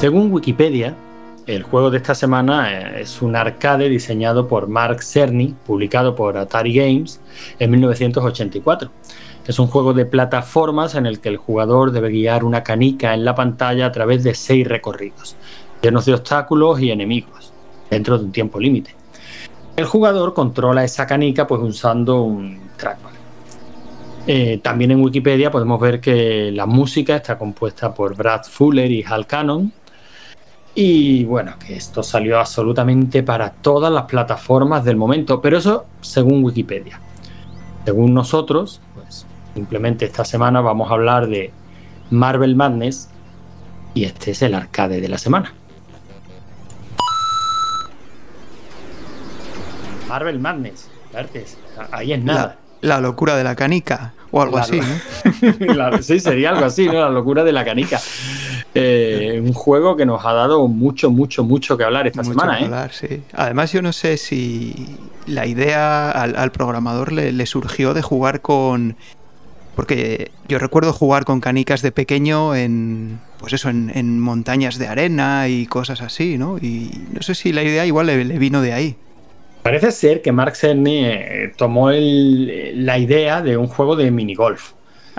Según Wikipedia, el juego de esta semana eh, es un arcade diseñado por Mark Cerny, publicado por Atari Games en 1984. Es un juego de plataformas en el que el jugador debe guiar una canica en la pantalla a través de seis recorridos, llenos de obstáculos y enemigos, dentro de un tiempo límite. El jugador controla esa canica pues usando un trackpad. Eh, también en Wikipedia podemos ver que la música está compuesta por Brad Fuller y Hal Cannon, y bueno, que esto salió absolutamente para todas las plataformas del momento, pero eso según Wikipedia. Según nosotros, pues simplemente esta semana vamos a hablar de Marvel Madness y este es el arcade de la semana. Marvel Madness, ahí es nada. La, locura de la canica o algo así, ¿no? sí, sería algo así, ¿no? La locura de la canica. Eh, un juego que nos ha dado mucho, mucho, mucho que hablar esta semana. ¿eh? Además, yo no sé si la idea al, programador le, surgió de jugar con. Porque yo recuerdo jugar con canicas de pequeño en. Pues eso, en, montañas de arena y cosas así, ¿no? Y no sé si la idea igual le, vino de ahí. Parece ser que Mark Cerny eh, tomó la idea de un juego de minigolf.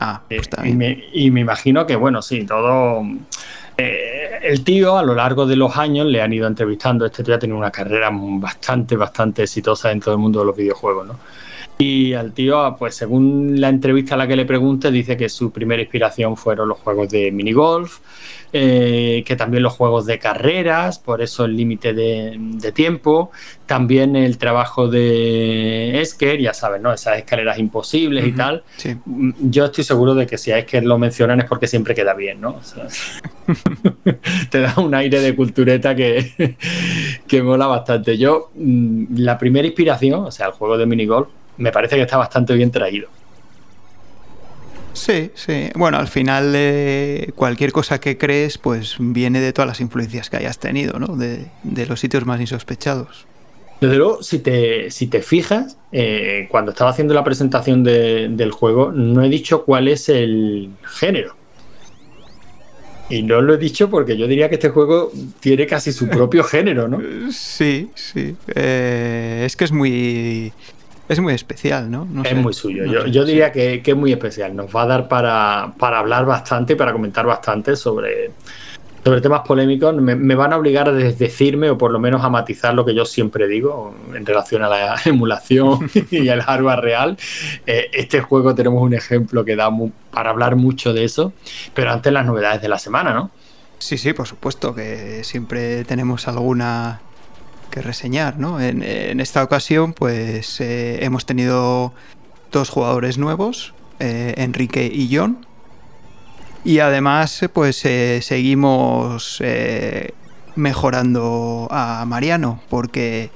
Ah, pues y, me, y, me, imagino que, bueno, sí, todo. Eh, el tío, a lo largo de los años, le han ido entrevistando. Este tío ha tenido una carrera bastante, bastante exitosa dentro del mundo de los videojuegos, ¿no? Y al tío, pues según la entrevista a la que le pregunte, dice que su primera inspiración fueron los juegos de minigolf, eh, que también los juegos de carreras, por eso el límite de, tiempo, también el trabajo de Esker, ya sabes, ¿no? Esas escaleras imposibles y tal. Mm, yo estoy seguro de que si a Esker lo mencionan es porque siempre queda bien, ¿no? te da un aire de cultureta que, que mola bastante. Yo, mm, la primera inspiración, o sea, el juego de minigolf, me parece que está bastante bien traído. Sí, sí. Bueno, al final eh, cualquier cosa que crees, pues viene de todas las influencias que hayas tenido, ¿no? De, los sitios más insospechados. Desde luego, si te, si te fijas, eh, cuando estaba haciendo la presentación del juego, no he dicho cuál es el género. Y no lo he dicho porque yo diría que este juego tiene casi su propio género, ¿no? Sí, sí. Eh, es que es muy es muy especial, ¿no? es muy suyo. yo, diría que, es muy especial. Nos va a dar para, hablar bastante, para comentar bastante sobre, sobre temas polémicos. Me, van a obligar a desdecirme o por lo menos a matizar lo que yo siempre digo en relación a la emulación y al hardware real. Eh, este juego tenemos un ejemplo que da para hablar mucho de eso. Pero antes las novedades de la semana, ¿no? Sí, sí, por supuesto que siempre tenemos alguna que reseñar, ¿no? En, esta ocasión, pues eh, hemos tenido dos jugadores nuevos, eh, Enrique y John. Y además, pues eh, seguimos mejorando a Mariano, porque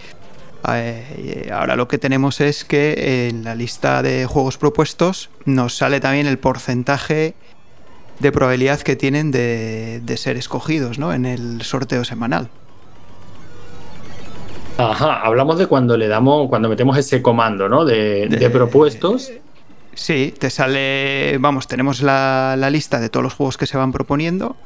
ahora lo que tenemos es que en la lista de juegos propuestos nos sale también el porcentaje de probabilidad que tienen de, de ser escogidos ¿no? en el sorteo semanal. Ajá, hablamos de cuando le damos, cuando metemos ese comando, ¿no? De, propuestos. Sí, te sale, vamos, tenemos la, lista de todos los juegos que se van proponiendo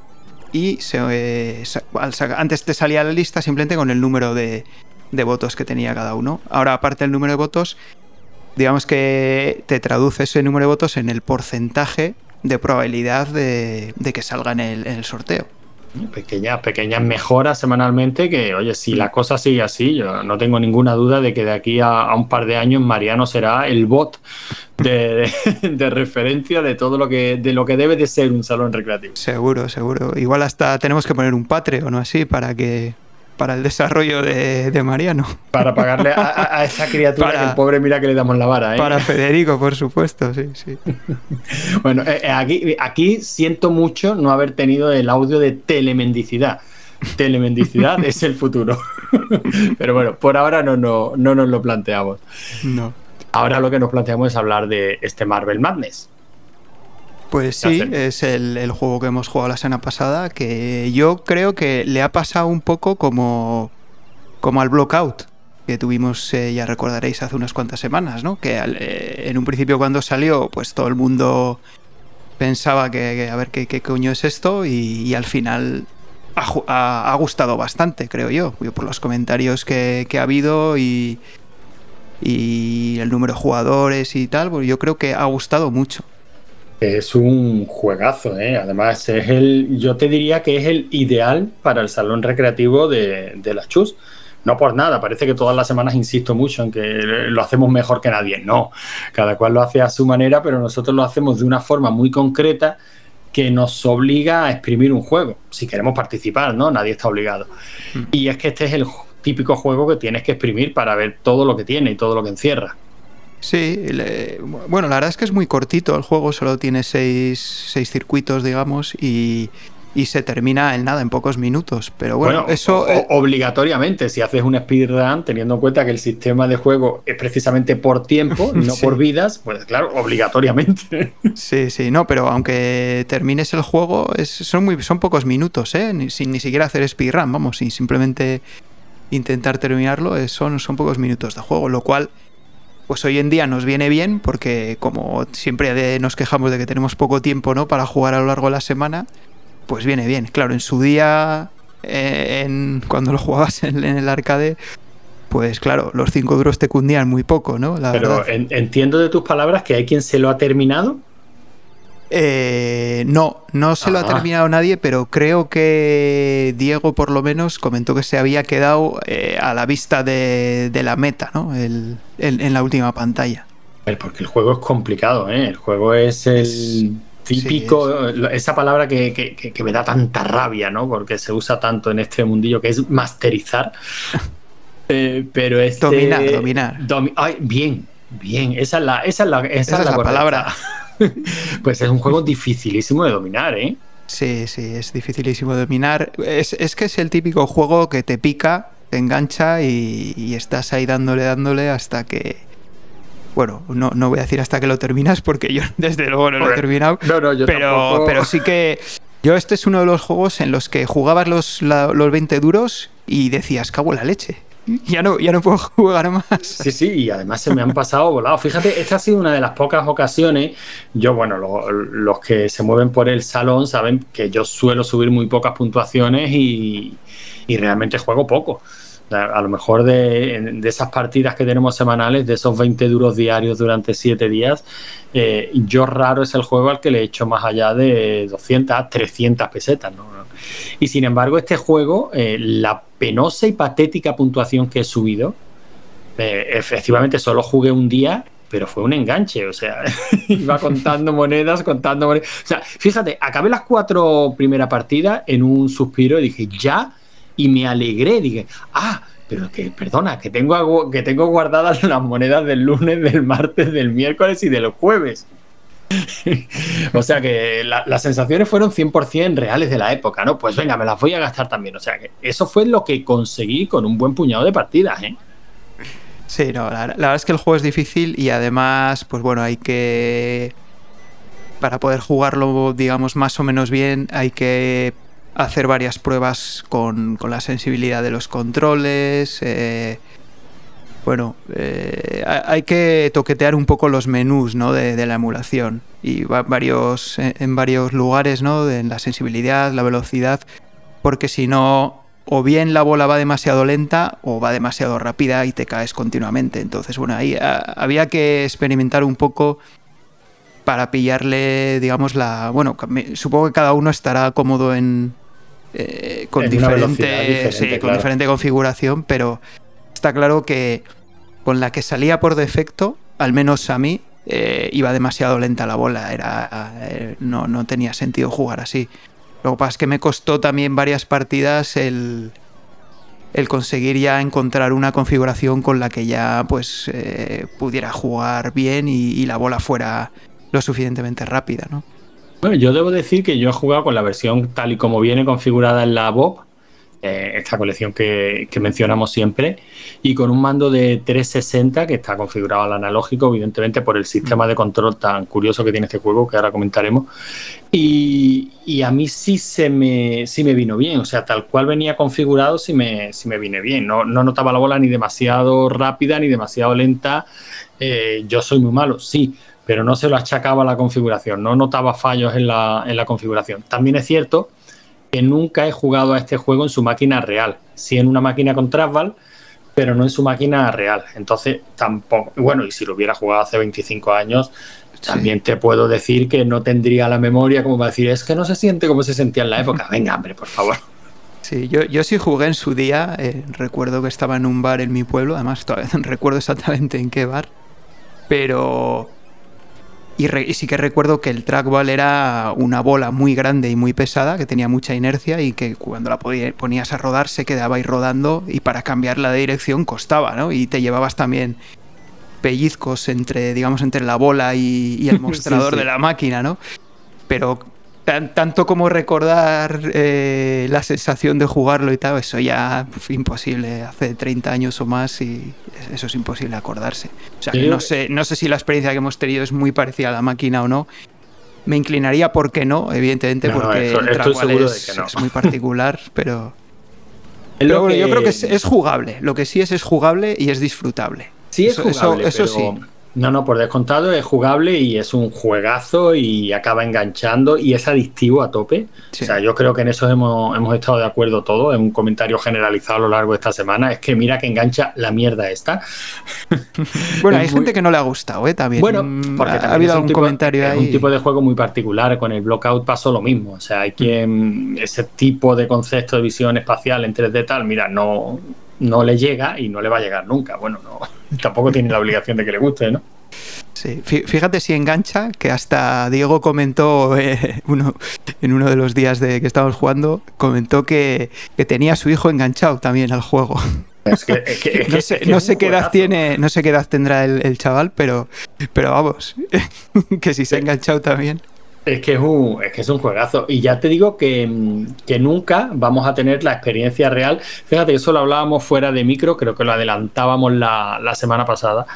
y se, eh, antes te salía la lista simplemente con el número de, votos que tenía cada uno. Ahora, aparte del número de votos, digamos que te traduce ese número de votos en el porcentaje de probabilidad de, que salga en el sorteo pequeñas, pequeñas mejoras semanalmente que, oye, si la cosa sigue así, yo no tengo ninguna duda de que de aquí a, un par de años Mariano será el bot de, referencia de todo lo que, de lo que debe de ser un salón recreativo. Seguro, seguro. Igual hasta tenemos que poner un Patreon o así para que para el desarrollo de, Mariano. Para pagarle a, esa criatura que el pobre mira que le damos la vara. ¿eh? Para Federico, por supuesto, sí, sí. bueno, eh, eh, aquí, aquí siento mucho no haber tenido el audio de telemendicidad. Telemendicidad es el futuro. Pero bueno, por ahora no, no, no nos lo planteamos. No. Ahora lo que nos planteamos es hablar de este Marvel Madness. Pues sí, es el, juego que hemos jugado la semana pasada, que yo creo que le ha pasado un poco como, como al Blockout, que tuvimos, eh, ya recordaréis, hace unas cuantas semanas, ¿no? Que eh, en un principio cuando salió, pues todo el mundo pensaba que, a ver qué, coño es esto y, al final ha, gustado bastante, creo yo, por los comentarios que, ha habido y, y el número de jugadores y tal, pues yo creo que ha gustado mucho. Es un juegazo, ¿eh? además es el, yo te diría que es el ideal para el salón recreativo de, de las Chus. No por nada, parece que todas las semanas insisto mucho en que lo hacemos mejor que nadie. No, cada cual lo hace a su manera, pero nosotros lo hacemos de una forma muy concreta que nos obliga a exprimir un juego, si queremos participar, ¿no? Nadie está obligado. Mm. Y es que este es el típico juego que tienes que exprimir para ver todo lo que tiene y todo lo que encierra. Sí, bueno, la verdad es que es muy cortito el juego, solo tiene seis, seis circuitos, digamos, y, y se termina en nada, en pocos minutos. Pero bueno, eso. Obligatoriamente, si haces un speedrun, teniendo en cuenta que el sistema de juego es precisamente por tiempo, no por vidas, pues claro, obligatoriamente. Sí, sí, no, pero aunque termines el juego, son, muy, son pocos minutos, ¿eh? Ni, sin ni siquiera hacer speedrun, vamos, y simplemente intentar terminarlo, son, son pocos minutos de juego, lo cual. Pues hoy en día nos viene bien porque como siempre nos quejamos de que tenemos poco tiempo ¿no? para jugar a lo largo de la semana, pues viene bien. Claro, en su día, eh, en, cuando lo jugabas en, el arcade, pues claro, los cinco duros te cundían muy poco, ¿no? Pero entiendo de tus palabras que hay quien se lo ha terminado. Eh, no, no se lo ha ah. terminado nadie, pero creo que Diego por lo menos comentó que se había quedado eh, a la vista de, la meta, ¿no? El, en la última pantalla. Porque el juego es complicado, ¿eh? El juego es el típico, esa palabra que, me da tanta rabia, ¿no? Porque se usa tanto en este mundillo, que es masterizar. Eh, pero este, dominar, dominar. bien, bien, esa es la, esa es la, esa es la, palabra. pues es un juego dificilísimo de dominar, ¿eh? Sí, sí, es dificilísimo de dominar. Es, es que es el típico juego que te pica, te engancha y estás ahí dándole, dándole hasta que bueno, no, no voy a decir hasta que lo terminas porque yo desde luego no lo he terminado. No, no, yo pero, pero sí que yo este es uno de los juegos en los que jugabas los, los 20 duros y decías, cago en la leche. Ya no, ya no puedo jugar más. Sí, sí, y además se me han pasado volados. Fíjate, esta ha sido una de las pocas ocasiones. Yo, bueno, los que se mueven por el salón saben que yo suelo subir muy pocas puntuaciones y, y realmente juego poco. A lo mejor de, esas partidas que tenemos semanales, de esos 20 duros diarios durante 7 días, eh, yo raro es el juego al que le he hecho más allá de 200, 300 pesetas. Y sin embargo, este juego, eh, la penosa y patética puntuación que he subido, eh, efectivamente solo jugué un día pero fue un enganche, o sea, iba contando monedas, contando monedas. O sea, fíjate, acabé las cuatro primeras partidas en un suspiro y dije, ya y me alegré. Dije, ah, pero que, perdona, que tengo, que tengo guardadas las monedas del lunes, del martes, del miércoles y del jueves. o sea que las sensaciones fueron 100% reales de la época, ¿no? Pues venga, me las voy a gastar también. O sea que eso fue lo que conseguí con un buen puñado de partidas, ¿eh? Sí, no, la verdad es que el juego es difícil y además, pues bueno, hay que... Para poder jugarlo, digamos, más o menos bien, hay que hacer varias pruebas con, la sensibilidad de los controles. Eh, bueno, eh, hay que toquetear un poco los menús ¿no? de, la emulación y varios, en varios lugares, ¿no? en la sensibilidad, la velocidad, porque si no, o bien la bola va demasiado lenta o va demasiado rápida y te caes continuamente. Entonces, bueno, ahí ah, había que experimentar un poco para pillarle, digamos, la... Bueno, supongo que cada uno estará cómodo en, eh, con, diferente, con diferente configuración, pero está claro que con la que salía por defecto, al menos a mí, eh, iba demasiado lenta la bola, era, eh, no, no, tenía sentido jugar así. Lo que pasa es que me costó también varias partidas el, el conseguir ya encontrar una configuración con la que ya pues pudiera jugar bien y, y, la bola fuera lo suficientemente rápida, ¿no? Bueno, yo debo decir que yo he jugado con la versión tal y como viene configurada en la Bob, eh, esta colección que, mencionamos siempre, y con un mando de 360 que está configurado al analógico, evidentemente por el sistema de control tan curioso que tiene este juego, que ahora comentaremos. Y, a mí sí se me, sí me vino bien, o sea, tal cual venía configurado, sí me, sí me vine bien. No, no notaba la bola ni demasiado rápida ni demasiado lenta. Eh, yo soy muy malo, sí pero no se lo achacaba a la configuración, no notaba fallos en la, configuración. También es cierto que nunca he jugado a este juego en su máquina real. Sí en una máquina con trackball, pero no en su máquina real. Entonces, tampoco. Bueno, y si lo hubiera jugado hace 25 años, también te puedo decir que no tendría la memoria como para decir, es que no se siente como se sentía en la época. Venga, hombre, por favor. Sí, yo, yo sí jugué en su día. Eh, recuerdo que estaba en un bar en mi pueblo, además todavía no recuerdo exactamente en qué bar. Pero. Y, sí que recuerdo que el trackball era una bola muy grande y muy pesada, que tenía mucha inercia y que cuando la ponías a rodar se quedaba ahí rodando y para cambiarla de dirección costaba, ¿no? Y te llevabas también pellizcos entre, digamos, entre la bola y, el mostrador de la máquina, ¿no? Pero tanto como recordar eh, la sensación de jugarlo y tal, eso ya fue imposible hace 30 años o más y eso es imposible acordarse. O sea, no sé, no sé si la experiencia que hemos tenido es muy parecida a la máquina o no. Me inclinaría por que no, evidentemente, porque el es, es, muy particular, pero... yo creo que es, jugable. Lo que sí es es jugable y es disfrutable. Sí, es jugable, eso, sí. No, no, por descontado es jugable y es un juegazo y acaba enganchando y es adictivo a tope. O sea, yo creo que en eso hemos, hemos estado de acuerdo todos. En un comentario generalizado a lo largo de esta semana. Es que mira que engancha la mierda esta. bueno, hay gente que no le ha gustado, ¿eh? También. Bueno, porque ha habido algún comentario ahí. Es un tipo de juego muy particular. Con el Blockout pasó lo mismo. O sea, hay quien. Ese tipo de concepto de visión espacial en 3D tal, mira, no no le llega y no le va a llegar nunca. Bueno, no, tampoco tiene la obligación de que le guste, ¿no? Sí, fíjate si engancha, que hasta Diego comentó eh, uno, en uno de los días de que estábamos jugando, comentó que, tenía a su hijo enganchado también al juego. no sé, qué edad tiene, no sé qué edad tendrá el, el chaval, pero, pero vamos, que si se ha enganchado también. Es que es, un, es que es un juegazo. Y ya te digo que, nunca vamos a tener la experiencia real. Fíjate, eso lo hablábamos fuera de micro, creo que lo adelantábamos la, la semana pasada.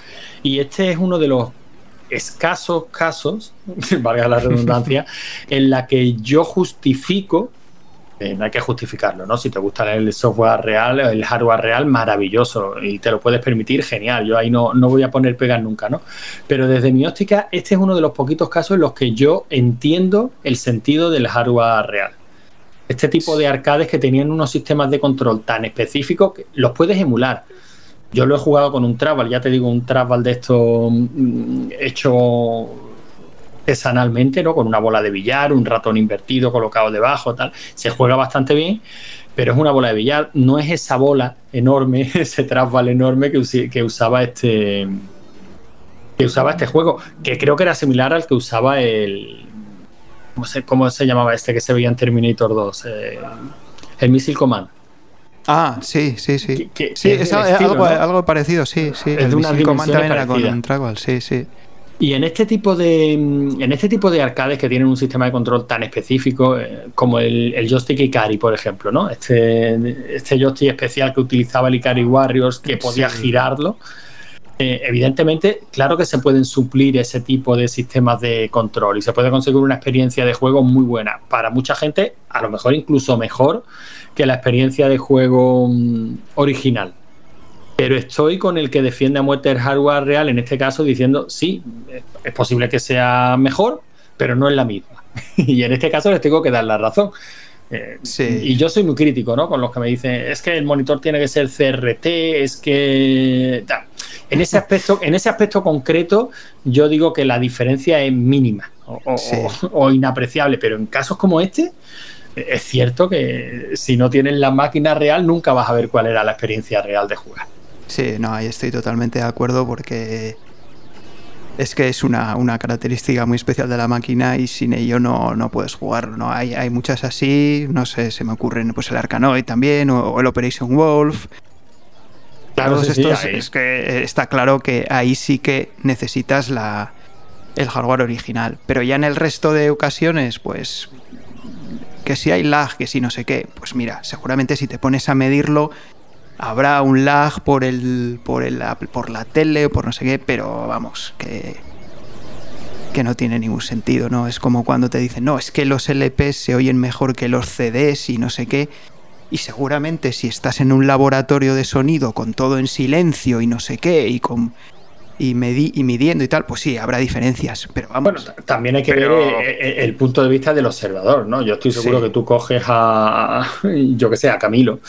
Y este es uno de los escasos casos, valga la redundancia, en la que yo justifico eh, no hay que justificarlo, ¿no? Si te gusta el software real, el hardware real, maravilloso y te lo puedes permitir, genial. Yo ahí no, no voy a poner pegas nunca, ¿no? Pero desde mi óptica, este es uno de los poquitos casos en los que yo entiendo el sentido del hardware real. Este tipo de arcades que tenían unos sistemas de control tan específicos que los puedes emular. Yo lo he jugado con un travel, ya te digo, un travel de esto mm, hecho artesanalmente, ¿no? Con una bola de billar, un ratón invertido colocado debajo, tal. Se juega bastante bien, pero es una bola de billar. No es esa bola enorme, ese trasval enorme que, que usaba este que usaba este juego, que creo que era similar al que usaba el ¿cómo se, cómo se llamaba este que se veía en Terminator 2? Eh, el Missile Command. Ah, sí, sí, sí. sí, es, algo, parecido, sí, sí. el Missile Command también era con un sí, sí. Y en este tipo de en este tipo de arcades que tienen un sistema de control tan específico eh, como el, el, joystick Ikari, por ejemplo, ¿no? Este, este joystick especial que utilizaba el Ikari Warriors que podía girarlo. Eh, evidentemente, claro que se pueden suplir ese tipo de sistemas de control y se puede conseguir una experiencia de juego muy buena. Para mucha gente, a lo mejor incluso mejor que la experiencia de juego mm, original. Pero estoy con el que defiende a muerte el hardware real, en este caso diciendo, sí, es posible que sea mejor, pero no es la misma. y en este caso les tengo que dar la razón. Eh, y yo soy muy crítico, ¿no? Con los que me dicen, es que el monitor tiene que ser CRT, es que... En ese aspecto, en ese aspecto concreto, yo digo que la diferencia es mínima o inapreciable, pero en casos como este, es cierto que si no tienes la máquina real, nunca vas a ver cuál era la experiencia real de jugar. Sí, no, ahí estoy totalmente de acuerdo porque es que es una, característica muy especial de la máquina y sin ello no, no puedes jugar. ¿no? Hay, hay muchas así, no sé, se me ocurren pues el Arkanoid también o, el Operation Wolf. Claro, estos, es que está claro que ahí sí que necesitas la, el hardware original. Pero ya en el resto de ocasiones, pues que si hay lag, que si no sé qué, pues mira, seguramente si te pones a medirlo habrá un lag por el por el por la tele o por no sé qué, pero vamos, que que no tiene ningún sentido, ¿no? Es como cuando te dicen, "No, es que los LPs se oyen mejor que los CDs y no sé qué." Y seguramente si estás en un laboratorio de sonido con todo en silencio y no sé qué y con y, y midiendo y tal, pues sí, habrá diferencias, pero vamos. Bueno, también hay que ver eh, eh, el, punto de vista del observador, ¿no? Yo estoy seguro que tú coges a, yo que sé, a Camilo,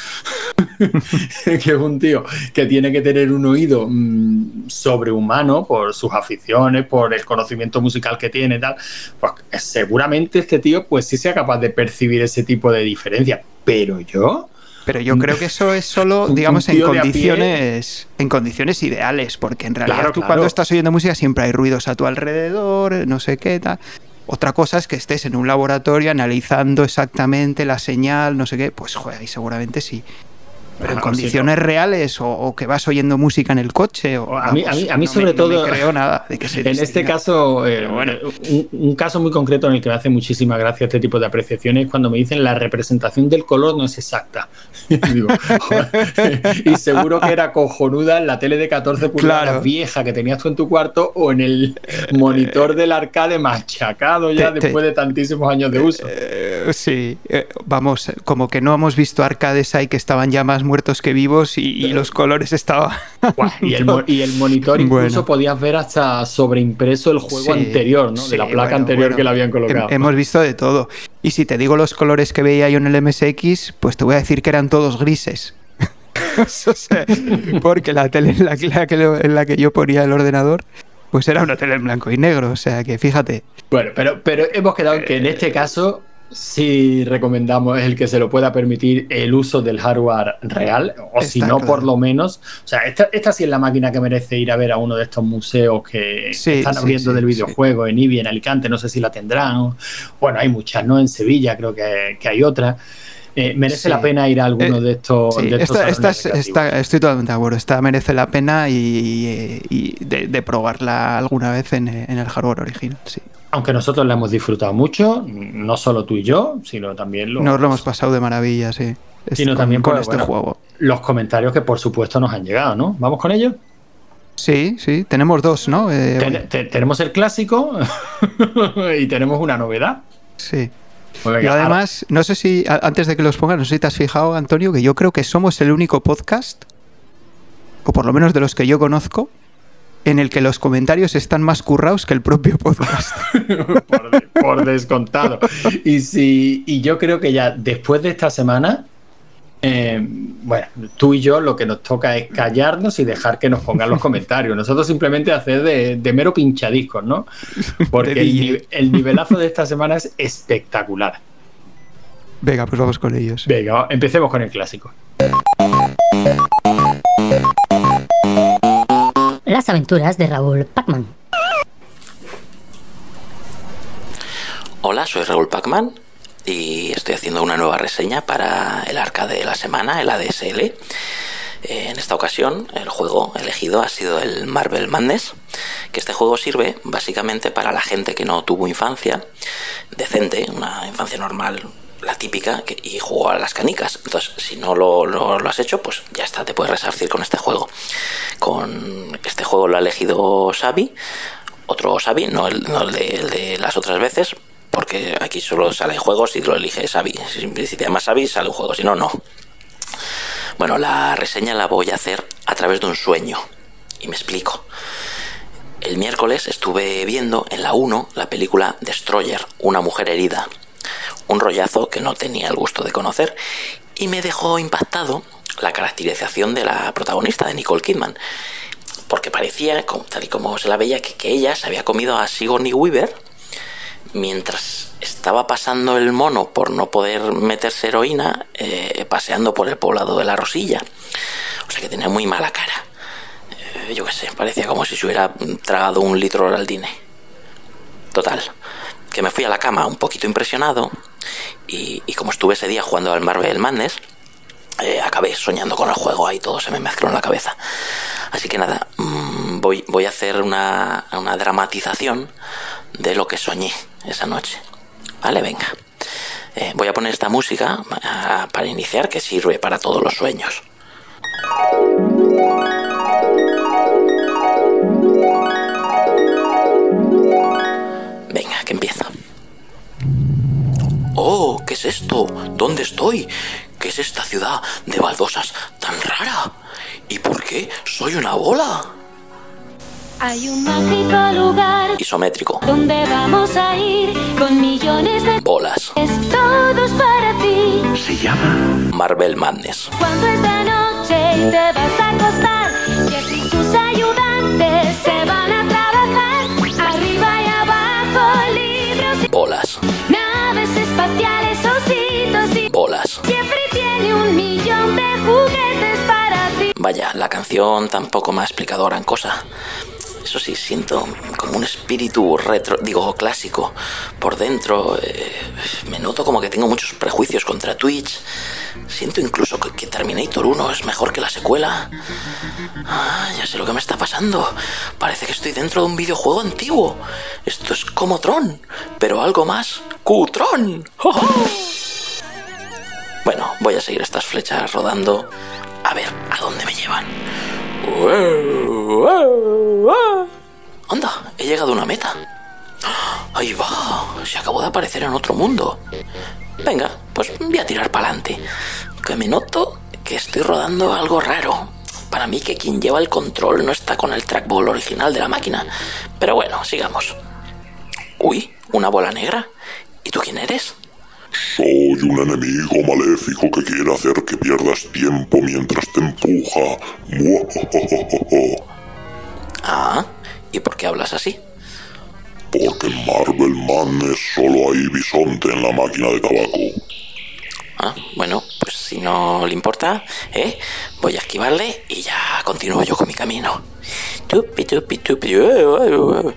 que es un tío que tiene que tener un oído mm, sobrehumano por sus aficiones, por el conocimiento musical que tiene y tal, pues seguramente este tío pues sí sea capaz de percibir ese tipo de diferencia, pero yo pero yo creo que eso es solo, digamos, en condiciones, en condiciones ideales, porque en realidad tú cuando estás oyendo música siempre hay ruidos a tu alrededor, no sé qué tal. Otra cosa es que estés en un laboratorio analizando exactamente la señal, no sé qué, pues joder, ahí seguramente sí. Pero en condiciones reales o, que vas oyendo música en el coche. O, a, mí, a mí, sobre todo. No creo nada de que En este caso, eh, bueno, un, caso muy concreto en el que me hace muchísima gracia este tipo de apreciaciones es cuando me dicen la representación del color no es exacta. y seguro que era cojonuda en la tele de 14 pulgadas vieja que tenías tú en tu cuarto o en el monitor del arcade machacado ya después de tantísimos años de uso. Eh, sí, eh, vamos, como que no hemos visto arcades ahí que estaban ya más muertos que vivos y, los colores estaban. y, el, monitor incluso podías ver hasta sobreimpreso el juego anterior, ¿no? de la placa anterior que le habían colocado. Hemos visto de todo. Y si te digo los colores que veía yo en el MSX, pues te voy a decir que eran todos grises. porque la tele en la, que, en la que yo ponía el ordenador pues era una tele en blanco y negro, o sea que fíjate. Bueno, pero, pero hemos quedado que en este caso si recomendamos el que se lo pueda permitir el uso del hardware real, o si no, por lo menos. O sea, esta, esta, sí es la máquina que merece ir a ver a uno de estos museos que, están abriendo del videojuego en Ibi, en Alicante, no sé si la tendrán. Bueno, hay muchas, ¿no? En Sevilla creo que, hay otra. Eh, merece la pena ir a alguno eh, de estos. estoy totalmente de acuerdo. Esta merece la pena y, de, probarla alguna vez en, en el hardware original. Sí aunque nosotros la hemos disfrutado mucho, no solo tú y yo, sino también los... Nos lo hemos pasado de maravilla, sí. Sino también con pues, este juego. Los comentarios que por supuesto nos han llegado, ¿no? ¿Vamos con ellos? Sí, sí, tenemos dos, ¿no? Eh, tenemos el clásico y tenemos una novedad. Sí. y además, no sé si, antes de que los pongas, no sé si te has fijado, Antonio, que yo creo que somos el único podcast, o por lo menos de los que yo conozco, en el que los comentarios están más currados que el propio podcast. por, descontado. Y, si, y yo creo que ya después de esta semana, eh, bueno, tú y yo lo que nos toca es callarnos y dejar que nos pongan los comentarios. Nosotros simplemente hacer de, mero pinchadiscos, ¿no? Porque el, el nivelazo de esta semana es espectacular. Venga, pues vamos con ellos. Venga, empecemos con el clásico. Las aventuras de Raúl Pacman. Hola, soy Raúl Pacman y estoy haciendo una nueva reseña para el arcade de la semana, el ADSL. Eh, en esta ocasión, el juego elegido ha sido el Marvel Madness, que este juego sirve básicamente para la gente que no tuvo infancia decente, una infancia normal, la típica, y jugó a las canicas. Entonces, si no lo, has hecho, pues ya está, te puedes resarcir con este juego. Con este juego lo ha elegido Xavi, otro Xavi, no el, de, las otras veces, porque aquí solo salen juegos y lo elige Xavi. Si te llamas Xavi, sale un juego, si no, no. Bueno, la reseña la voy a hacer a través de un sueño. Y me explico. El miércoles estuve viendo en la 1 la película Destroyer, una mujer herida un rollazo que no tenía el gusto de conocer y me dejó impactado la caracterización de la protagonista, de Nicole Kidman, porque parecía, tal y como se la veía, que, ella se había comido a Sigourney Weaver mientras estaba pasando el mono por no poder meterse heroína, eh, paseando por el poblado de la Rosilla. O sea que tenía muy mala cara. Eh, yo qué sé, parecía como si se hubiera tragado un litro al dine. Total, que me fui a la cama un poquito impresionado y, como estuve ese día jugando al Marvel Madness, eh, acabé soñando con el juego, ahí todo se me mezcló en la cabeza. Así que nada, mm, voy, voy a hacer una, una dramatización de lo que soñé esa noche. Vale, venga. Eh, voy a poner esta música ah, para iniciar que sirve para todos los sueños. Es esto? ¿Dónde estoy? ¿Qué es esta ciudad de baldosas tan rara? ¿Y por qué soy una bola? Hay un mágico lugar Isométrico. donde vamos a ir con millones de Bolas. todos para ti. Se llama Marvel Madness. Cuando es de noche y te vas a acostar, Jeff y sus ayudantes se van a trabajar. Arriba y abajo, libros Bolas. y naves espaciales, Vaya, la canción tampoco me ha explicado gran cosa. Eso sí, siento como un espíritu retro, digo, clásico. Por dentro, eh, me noto como que tengo muchos prejuicios contra Twitch. Siento incluso que, Terminator 1 es mejor que la secuela. Ah, ya sé lo que me está pasando. Parece que estoy dentro de un videojuego antiguo. Esto es como Tron, pero algo más cutrón. ¡Oh, oh! Bueno, voy a seguir estas flechas rodando. A ver a dónde me llevan. Anda, he llegado a una meta. Ahí va, se acabó de aparecer en otro mundo. Venga, pues voy a tirar para adelante. Que me noto que estoy rodando algo raro. Para mí que quien lleva el control no está con el trackball original de la máquina. Pero bueno, sigamos. Uy, una bola negra. ¿Y tú quién eres? Soy un enemigo maléfico que quiere hacer que pierdas tiempo mientras te empuja. Ah, ¿y por qué hablas así? Porque en Marvel Madness solo hay bisonte en la máquina de tabaco. Ah, bueno, pues si no le importa, ¿eh? Voy a esquivarle y ya continúo yo con mi camino. Tupi, tupi, tupi. eh, eh, eh.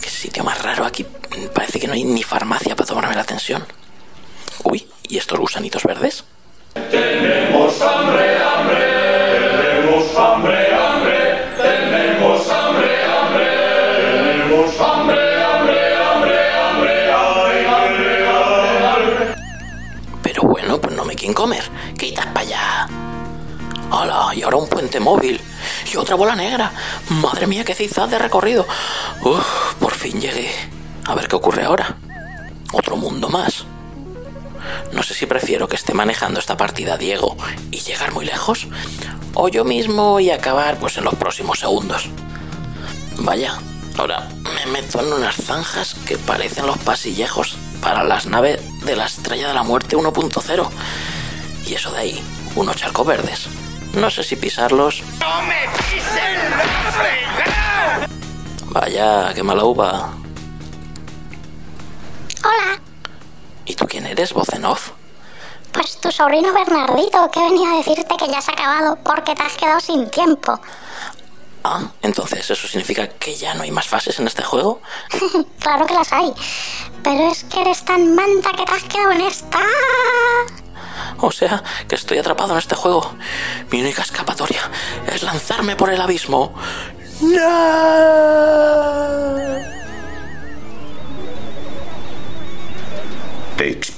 Qué sitio más raro aquí. Parece que no hay ni farmacia para tomarme la tensión. Uy, ¿y estos gusanitos verdes? Pero bueno, pues no me quieren comer. Quitas para allá. ¡Hala! Y ahora un puente móvil. Y otra bola negra. Madre mía, qué zigzag de recorrido. Uf, por fin llegué. A ver qué ocurre ahora. Otro mundo más. No sé si prefiero que esté manejando esta partida Diego y llegar muy lejos. O yo mismo y acabar pues en los próximos segundos. Vaya, ahora me meto en unas zanjas que parecen los pasillejos para las naves de la Estrella de la Muerte 1.0. Y eso de ahí, unos charcos verdes. No sé si pisarlos. ¡No me Vaya, qué mala uva. Hola, ¿Y tú quién eres, voz en off? pues tu sobrino Bernardito, que venía a decirte que ya se ha acabado porque te has quedado sin tiempo. Ah, entonces eso significa que ya no hay más fases en este juego. claro que las hay, pero es que eres tan manta que te has quedado en esta. O sea, que estoy atrapado en este juego. Mi única escapatoria es lanzarme por el abismo. ¡No!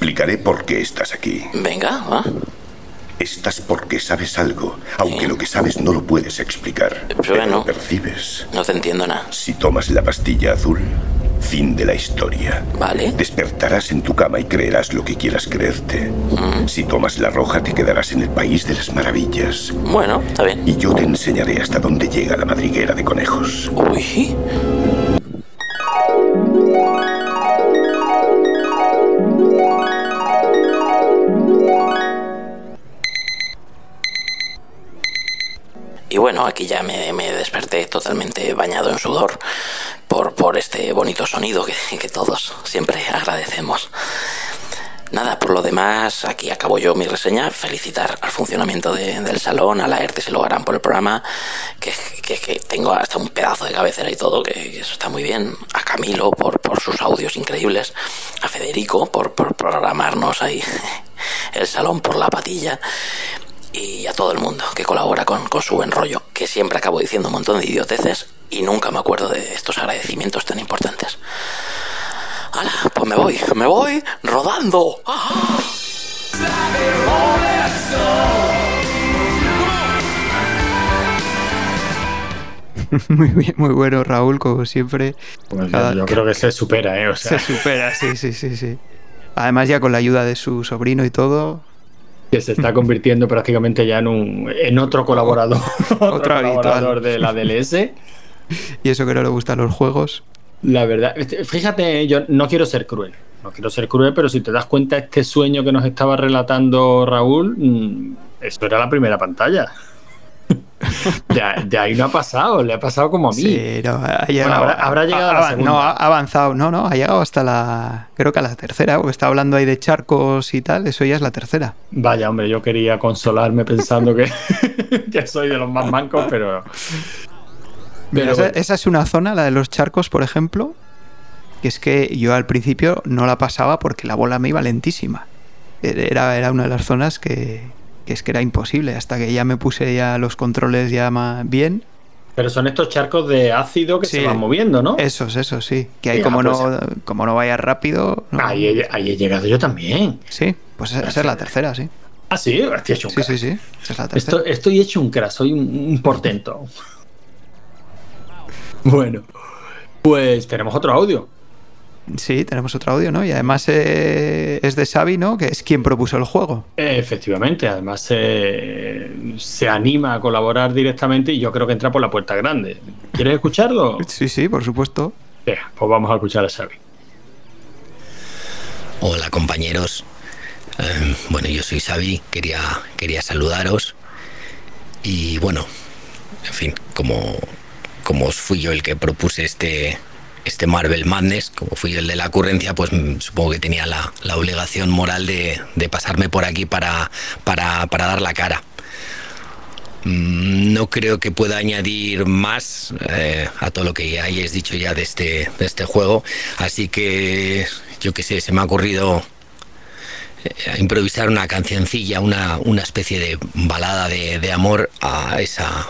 Explicaré por qué estás aquí. Venga, ¿ah? Estás porque sabes algo, aunque lo que sabes no lo puedes explicar. Pero Pero no. percibes. no te entiendo nada. Si tomas la pastilla azul, fin de la historia. Vale. Despertarás en tu cama y creerás lo que quieras creerte. Si tomas la roja, te quedarás en el país de las maravillas. Bueno, está bien. Y yo te enseñaré hasta dónde llega la madriguera de conejos. Uy. Aquí ya me, me desperté totalmente bañado en sudor por, por este bonito sonido que, que todos siempre agradecemos. Nada, por lo demás, aquí acabo yo mi reseña. Felicitar al funcionamiento de- del salón, a la ERTE se lo harán por el programa, que, que- que tengo hasta un pedazo de cabecera y todo, que, que eso está muy bien. A Camilo por, por sus audios increíbles, a Federico por, por programarnos ahí el salón por la patilla y a todo el mundo que colabora con, con su buen rollo, que siempre acabo diciendo un montón de idioteces y nunca me acuerdo de estos agradecimientos tan importantes. ¡Hala! Pues me voy, me voy rodando. ¡Ah! Muy bien, muy bueno, Raúl, como siempre. Pues yo, Cada- yo creo que se supera, ¿eh? O sea, Se supera, sí, sí, sí, sí. Además, ya con la ayuda de su sobrino y todo. Que se está convirtiendo prácticamente ya en un en otro colaborador, otro colaborador de la DLS. y eso que no le gustan los juegos. La verdad, este, fíjate, yo no quiero ser cruel. No quiero ser cruel, pero si te das cuenta, este sueño que nos estaba relatando Raúl, mm, esto era la primera pantalla. De, ahí no ha pasado, le ha pasado como a mí. Sí, no, ha llegado, habrá- habrá llegado a la segunda. No, ha avanzado, no, no, ha llegado hasta la, creo que a la tercera, porque está hablando ahí de charcos y tal, eso ya es la tercera. Vaya, hombre, yo quería consolarme pensando que, que soy de los más mancos, pero. Mira, pero esa, bueno. esa es una zona, la de los charcos, por ejemplo, que es que yo al principio no la pasaba porque la bola me iba lentísima. Era, era una de las zonas que, que es que era imposible, hasta que ya me puse ya los controles ya más bien. Pero son estos charcos de ácido que Sí. se van moviendo, ¿no? Esos, esos, sí. Que ahí Ya, como, pues- no, como no vaya rápido... no- Ahí, he, ahí he llegado yo también. Sí, pues esa, esa es la tercera, sí. Ah, sí, estoy hecho un Sí, crack. sí, sí. Esa es la tercera. Estoy, estoy hecho un crack, soy un, un portento. Bueno, pues tenemos otro audio. Sí, tenemos otro audio, ¿no? Y además eh, es de Xavi, ¿no? Que es quien propuso el juego. Efectivamente, además eh, se anima a colaborar directamente y yo creo que entra por la puerta grande. ¿Quieres escucharlo? Sí, sí, por supuesto. Venga, pues vamos a escuchar a Xavi. Hola compañeros. Eh, bueno, yo soy Xavi, quería, quería saludaros. Y bueno, en fin, como, como os fui yo el que propuse este, este Marvel Madness, como fui el de la ocurrencia, pues mm, supongo que tenía la, la obligación moral de, de pasarme por aquí para, para, para dar la cara. Mm, No creo que pueda añadir más eh, a todo lo que ya hayáis dicho ya de este, de este juego. Así que, yo qué sé, se me ha ocurrido eh, improvisar una cancioncilla, una, una especie de balada de, de amor a esa,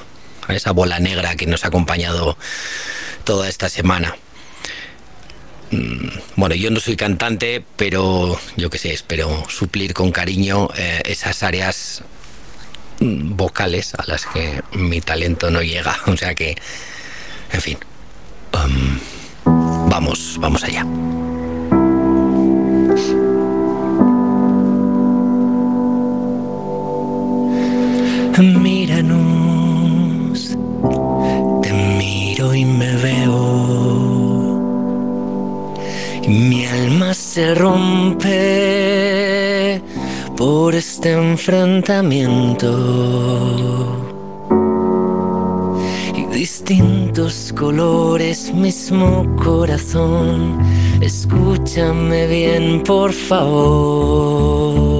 a esa bola negra que nos ha acompañado toda esta semana. Mm, Bueno, yo no soy cantante, pero yo qué sé, espero suplir con cariño eh, esas áreas mm, vocales a las que mi talento no llega. O sea que, en fin, um, vamos, vamos allá. Míranos, te miro y me veo. Mi alma se rompe por este enfrentamiento. Y distintos colores, mismo corazón. Escúchame bien, por favor.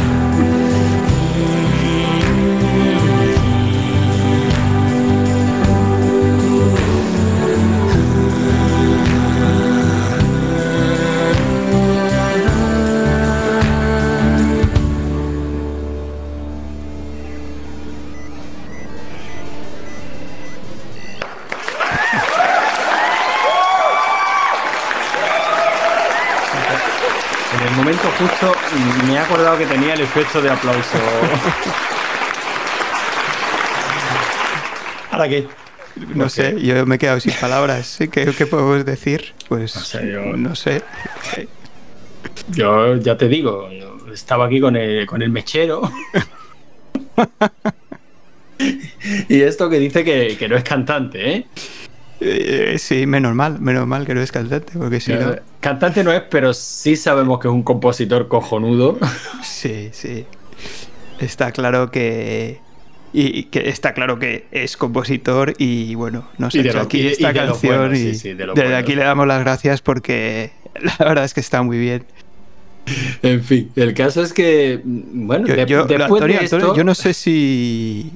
Justo me he acordado que tenía el efecto de aplauso. ¿Ahora qué? No sé, yo me he quedado sin palabras. ¿Qué, qué podemos decir? Pues No sé, yo- no sé. Yo ya te digo, yo estaba aquí con el, con el mechero. y esto que dice que, que no es cantante, ¿eh? Eh, sí, menos mal, menos mal que no es cantante, porque si no... Cantante no es, pero sí sabemos que es un compositor cojonudo. Sí, sí. Está claro que... Y que está claro que es compositor y bueno, nos ha lo- aquí esta y de lo canción bueno, y sí, sí, de lo desde bueno. aquí le damos las gracias porque la verdad es que está muy bien. En fin, el caso es que, bueno, Yo, de- yo- después Antonio, de Antonio, esto, yo no sé si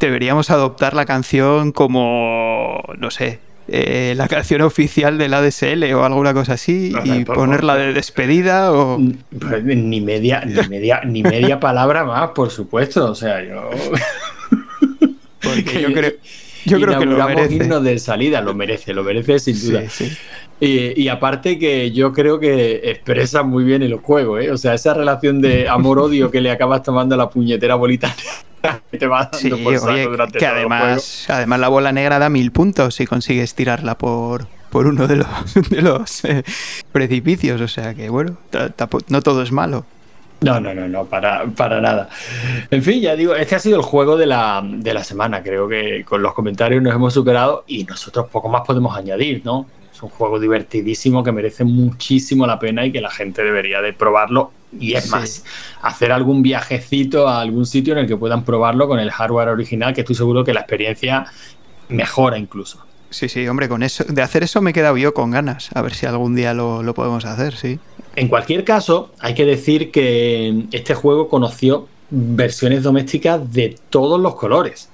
deberíamos adoptar la canción como, no sé, eh, la canción oficial del ADSL o alguna cosa así No, y tampoco. ponerla de despedida o... pues, ni media, ni media, ni media palabra más, por supuesto. O sea, yo. Porque yo creo... Yo creo que lo merece. himno de salida, lo merece, lo merece sin duda. sí. Y, y aparte que yo creo que expresa muy bien el juego, ¿eh? O sea, esa relación de amor-odio que le acabas tomando a la puñetera bolita que te va dando Sí, por saco oye, durante que todo el juego. además, además la bola negra da mil puntos si consigues tirarla por, por uno de los, de los eh, precipicios. O sea que, bueno, no todo es malo. No, no, no, no, para, para nada. En fin, ya digo, este ha sido el juego de la, de la semana. Creo que con los comentarios nos hemos superado y nosotros poco más podemos añadir, ¿no? Es un juego divertidísimo que merece muchísimo la pena y que la gente debería de probarlo. Y es Sí. más, hacer algún viajecito a algún sitio en el que puedan probarlo con el hardware original, que estoy seguro que la experiencia mejora incluso. Sí, sí, hombre, con eso, de hacer eso me he quedado yo con ganas. A ver si algún día lo, lo podemos hacer, sí. En cualquier caso, hay que decir que este juego conoció versiones domésticas de todos los colores.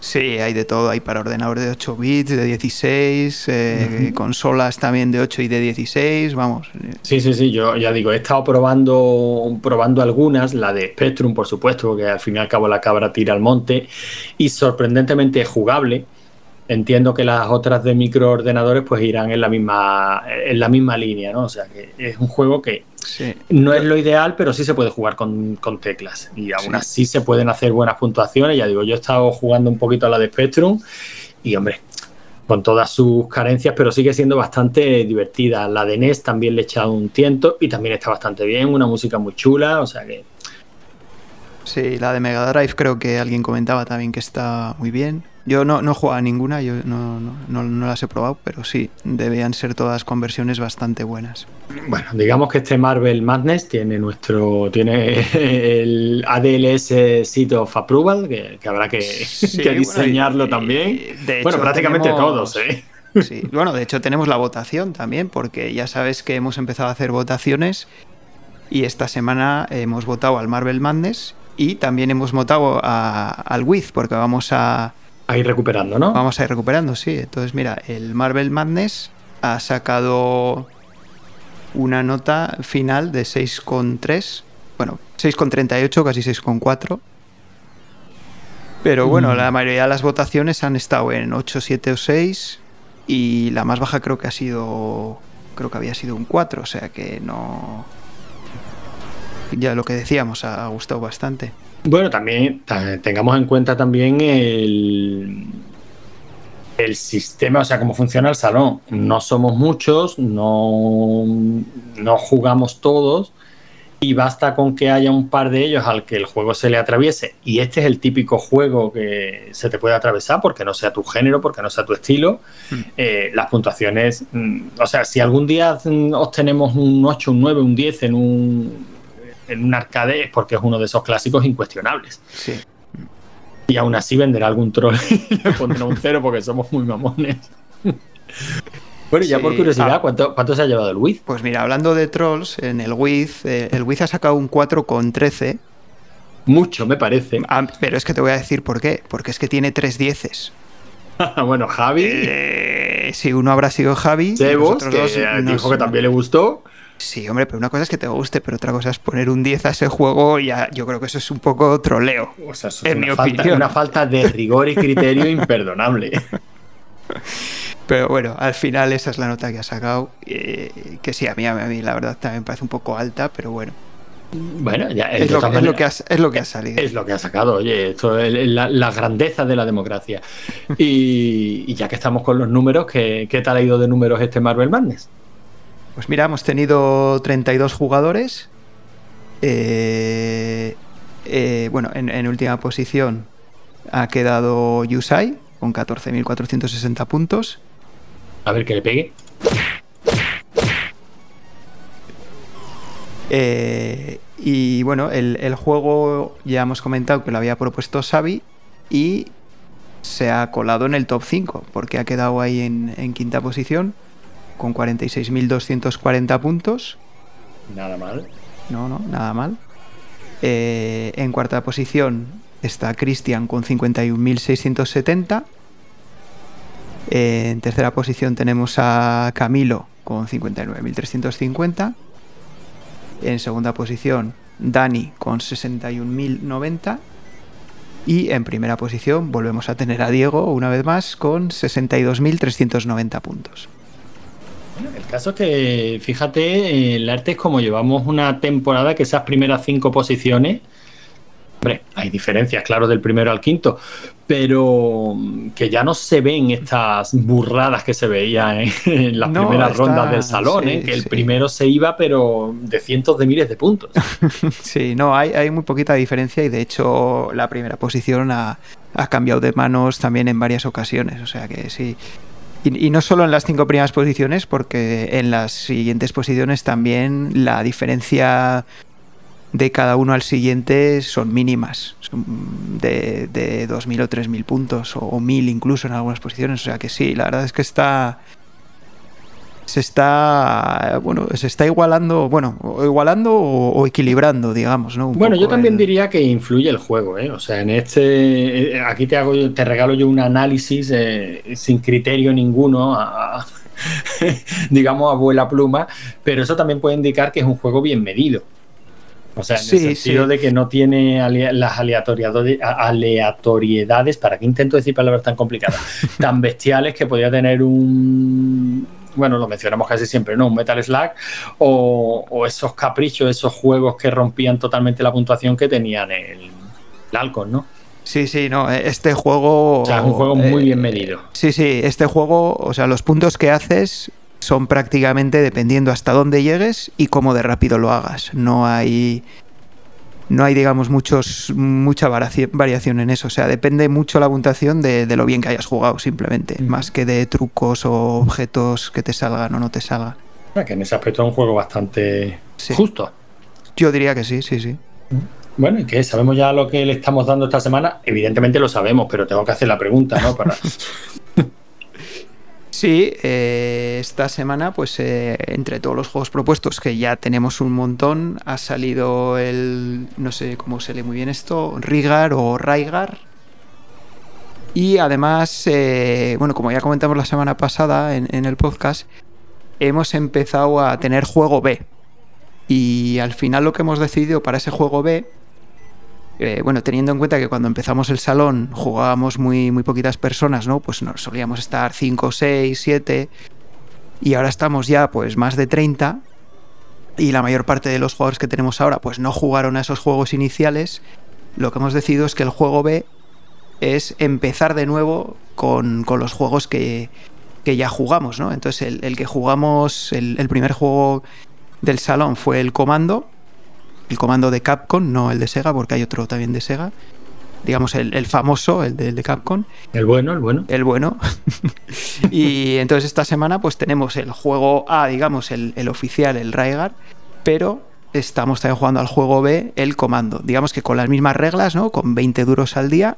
Sí, hay de todo. Hay para ordenador de 8 bits, de 16, eh, consolas también de 8 y de 16, vamos. Sí, sí, sí, yo ya digo, he estado probando, probando algunas, la de Spectrum, por supuesto, que al fin y al cabo la cabra tira al monte, y sorprendentemente jugable. Entiendo que las otras de microordenadores pues irán en la misma, en la misma línea, ¿no? O sea que es un juego que Sí. no es lo ideal, pero sí se puede jugar con, con teclas. Y aún Sí. así se pueden hacer buenas puntuaciones. Ya digo, yo he estado jugando un poquito a la de Spectrum y, hombre, con todas sus carencias, pero sigue siendo bastante divertida. La de NES también le he echado un tiento y también está bastante bien. Una música muy chula, o sea que Sí, la de Mega Drive creo que alguien comentaba también que está muy bien. Yo no, no he jugado a ninguna, yo no, no, no- las he probado, pero sí, debían ser todas conversiones bastante buenas. Bueno, digamos que este Marvel Madness tiene nuestro tiene el ADLS Seat of Approval, que, que habrá que, Sí, que bueno, diseñarlo también. de bueno, prácticamente tenemos- todos, ¿eh? Sí, bueno, de hecho tenemos la votación también, porque ya sabes que hemos empezado a hacer votaciones y esta semana hemos votado al Marvel Madness y también hemos votado a- al Wiz, porque vamos a, A ir recuperando, ¿no? vamos a ir recuperando, sí. Entonces, mira, el Marvel Madness ha sacado una nota final de 6,3. Bueno, 6,38, casi 6,4. Pero bueno, Mm. la mayoría de las votaciones han estado en 8, 7 o 6. Y la más baja creo que ha sido. Creo que había sido un 4, o sea que no. Ya lo que decíamos, ha gustado bastante. Bueno, también ta- tengamos en cuenta también el, el sistema, o sea, cómo funciona el salón. No somos muchos, no, no jugamos todos y basta con que haya un par de ellos al que el juego se le atraviese. Y este es el típico juego que se te puede atravesar porque no sea tu género, porque no sea tu estilo. Eh, las puntuaciones, mm, o sea, si algún día mm, obtenemos un 8, un 9, un 10 en un, en un arcade es porque es uno de esos clásicos incuestionables. Sí. Y aún así venderá algún troll y le pondrá un cero porque somos muy mamones. bueno, y ya Sí, por curiosidad, ah. ¿cuánto, ¿cuánto se ha llevado el Wiz? Pues mira, hablando de trolls, en el Wiz, eh, el Wiz ha sacado un 4,13. Mucho, me parece. Ah, pero es que te voy a decir por qué. Porque es que tiene tres dieces. bueno, Javi, Eh, si uno habrá sido Javi. Sebos, que dos eh, no dijo sé. que también le gustó. Sí, hombre, pero una cosa es que te guste, pero otra cosa es poner un 10 a ese juego y ya, yo creo que eso es un poco troleo. O sea, eso En es mi una, falta, opinión. una falta de rigor y criterio imperdonable. Pero bueno, al final esa es la nota que ha sacado. eh, que sí, a mí, a mí la verdad también parece un poco alta, pero bueno. Bueno, ya Es lo, es que ha, es lo que ha salido. Es lo que ha sacado, oye, esto es la, la grandeza de la democracia. Y, y ya que estamos con los números, ¿qué, ¿qué tal ha ido de números este Marvel Madness? Pues mira, hemos tenido 32 jugadores. Eh, eh, bueno, en, en última posición ha quedado Yusai con 14.460 puntos. A ver que le pegue. Eh, y bueno, el, el juego ya hemos comentado que lo había propuesto Xavi y se ha colado en el top 5 porque ha quedado ahí en, en quinta posición con 46.240 puntos. Nada mal. No, no, nada mal. Eh, en cuarta posición está Cristian con 51.670. Eh, en tercera posición tenemos a Camilo con 59.350. En segunda posición, Dani con 61.090. Y en primera posición volvemos a tener a Diego una vez más con 62.390 puntos. El caso es que, fíjate, el arte es como llevamos una temporada que esas primeras cinco posiciones, hombre, hay diferencias, claro, del primero al quinto, pero mm, que ya no se ven estas burradas que se veían en, en las No, primeras está- rondas del salón, sí, ¿eh? que el sí. primero se iba, pero de cientos de miles de puntos. Sí, no, hay, hay muy poquita diferencia y de hecho la primera posición ha, ha cambiado de manos también en varias ocasiones, o sea que sí. Y, no solo en las cinco primeras posiciones, porque en las siguientes posiciones también la diferencia de cada uno al siguiente son mínimas, de, de 2.000 o 3.000 puntos, o, o 1.000 incluso en algunas posiciones, o sea que sí, la verdad es que está se está bueno se está igualando bueno o igualando o, o equilibrando digamos no Un Bueno, yo también el- diría que influye el juego, ¿eh? O sea, en este, eh, aquí te hago, yo- te regalo yo un análisis eh, sin criterio ninguno, a- a- digamos abuela pluma, pero eso también puede indicar que es un juego bien medido. O sea, en Sí, el sentido sí. de que no tiene las aleatoriedades, ¿para qué intento decir palabras tan complicadas? tan bestiales que podría tener un, bueno, lo mencionamos casi siempre, ¿no? Un Metal Slug o, o esos caprichos, esos juegos que rompían totalmente la puntuación que tenían el, el Alcon, ¿no? sí sí no este juego O sea, es un juego muy eh, bien medido. sí sí este juego o sea los puntos que haces son prácticamente dependiendo hasta dónde llegues y cómo de rápido lo hagas no hay no hay digamos muchos mucha variaci- variación en eso o sea depende mucho la puntuación de, de lo bien que hayas jugado simplemente más que de trucos o objetos que te salgan o no te salgan sea, que en ese aspecto es un juego bastante Sí. justo. yo diría que sí sí sí Bueno, ¿y qué? ¿Sabemos ya lo que le estamos dando esta semana? Evidentemente lo sabemos, pero tengo que hacer la pregunta, ¿no? Para... Sí, eh, esta semana, pues eh, entre todos los juegos propuestos, que ya tenemos un montón, ha salido el, no sé cómo se lee muy bien esto, Rigar o Raigar. Y además, eh, bueno, como ya comentamos la semana pasada en, en el podcast, hemos empezado a tener juego B. Y al final lo que hemos decidido para ese juego B eh, bueno, teniendo en cuenta que cuando empezamos el salón jugábamos muy, muy poquitas personas, ¿no? Pues nos solíamos estar 5, 6, 7 y ahora estamos ya pues más de 30 y la mayor parte de los jugadores que tenemos ahora pues no jugaron a esos juegos iniciales. Lo que hemos decidido es que el juego B es empezar de nuevo con, con los juegos que, que ya jugamos, ¿no? Entonces el, el que jugamos, el, el primer juego del salón fue el Comando, el comando de Capcom, no el de Sega, porque hay otro también de Sega. Digamos, el, el famoso, el de, el de Capcom, El bueno, el bueno. el bueno. y entonces esta semana pues tenemos el juego A, digamos, el, el oficial, el Raigar, pero estamos también jugando al juego B, el comando. Digamos que con las mismas reglas, ¿no? Con 20 duros al día.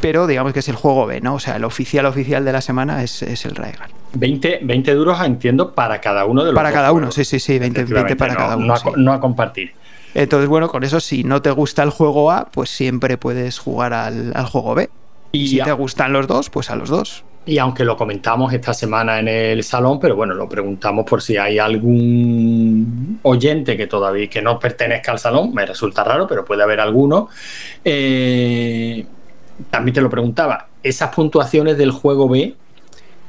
Pero digamos que es el juego B, ¿no? O sea, el oficial oficial de la semana es, es el Raigar. 20, 20 duros, entiendo, para cada uno de los Para dos cada uno, sí, sí, sí, 20, 20 para no, cada uno. No a, sí. co- no a compartir. Entonces, bueno, con eso, si no te gusta el juego A, pues siempre puedes jugar al, al juego B. Y, Si a- te gustan los dos, pues a los dos. y aunque lo comentamos esta semana en el salón, pero bueno, lo preguntamos por si hay algún oyente que todavía que no pertenezca al salón, me resulta raro, pero puede haber alguno. Eh, también te lo preguntaba, esas puntuaciones del juego B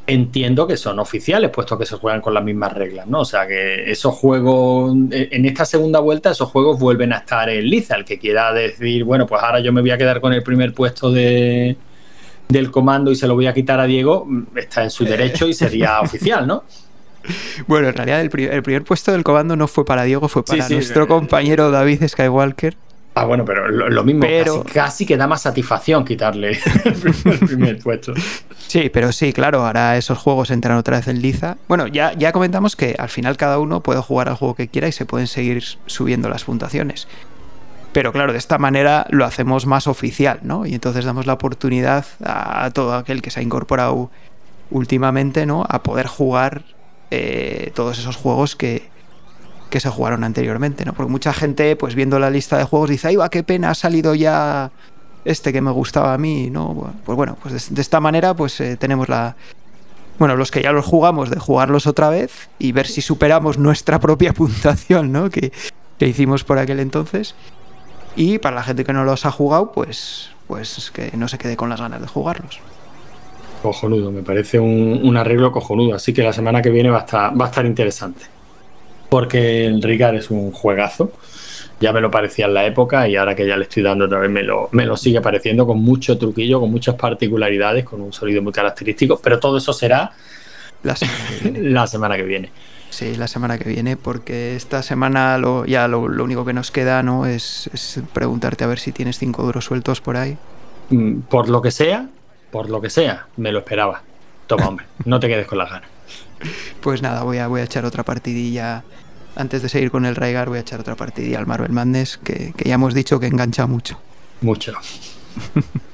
entiendo que son oficiales, puesto que se juegan con las mismas reglas, ¿no? O sea que esos juegos, eh, en esta segunda vuelta, esos juegos vuelven a estar en liza. El que quiera decir, bueno, pues ahora yo me voy a quedar con el primer puesto de, del comando y se lo voy a quitar a Diego, mm, está en su derecho y sería oficial, ¿no? Bueno, en realidad el, pri- el primer puesto del comando no fue para Diego, fue para sí, nuestro eh, compañero David Skywalker. Ah, bueno, pero lo, lo mismo, Pero- casi, casi que da más satisfacción quitarle el primer, el primer puesto. Sí, pero sí, claro, ahora esos juegos entran otra vez en liza. Bueno, ya, ya comentamos que al final cada uno puede jugar al juego que quiera y se pueden seguir subiendo las puntuaciones. Pero claro, de esta manera lo hacemos más oficial, ¿no? Y entonces damos la oportunidad a todo aquel que se ha incorporado últimamente, ¿no? A poder jugar eh, todos esos juegos que, que se jugaron anteriormente, ¿no? Porque mucha gente, pues viendo la lista de juegos, dice, ¡ay, va, qué pena! Ha salido ya este que me gustaba a mí, ¿no? Pues bueno, pues de, de esta manera, pues eh, tenemos la. Bueno, los que ya los jugamos, de jugarlos otra vez y ver si superamos nuestra propia puntuación, ¿no? Que, que hicimos por aquel entonces. Y para la gente que no los ha jugado, pues, pues que no se quede con las ganas de jugarlos. Cojonudo, me parece un, un arreglo cojonudo. Así que la semana que viene va a estar, va a estar interesante. Porque el Ricard es un juegazo. Ya me lo parecía en la época y ahora que ya le estoy dando otra vez me lo, me lo sigue pareciendo con mucho truquillo, con muchas particularidades, con un sonido muy característico. Pero todo eso será La semana que viene. la semana que viene. Sí, la semana que viene, porque esta semana lo, ya lo, lo único que nos queda no es, es preguntarte a ver si tienes 5 euros sueltos por ahí. Mm, Por lo que sea, por lo que sea, me lo esperaba. Toma, hombre, no te quedes con las ganas. Pues nada, voy a, voy a echar otra partidilla. Antes de seguir con el Raigar, voy a echar otra partidilla al Marvel Madness, que, que ya hemos dicho que engancha mucho. Mucho.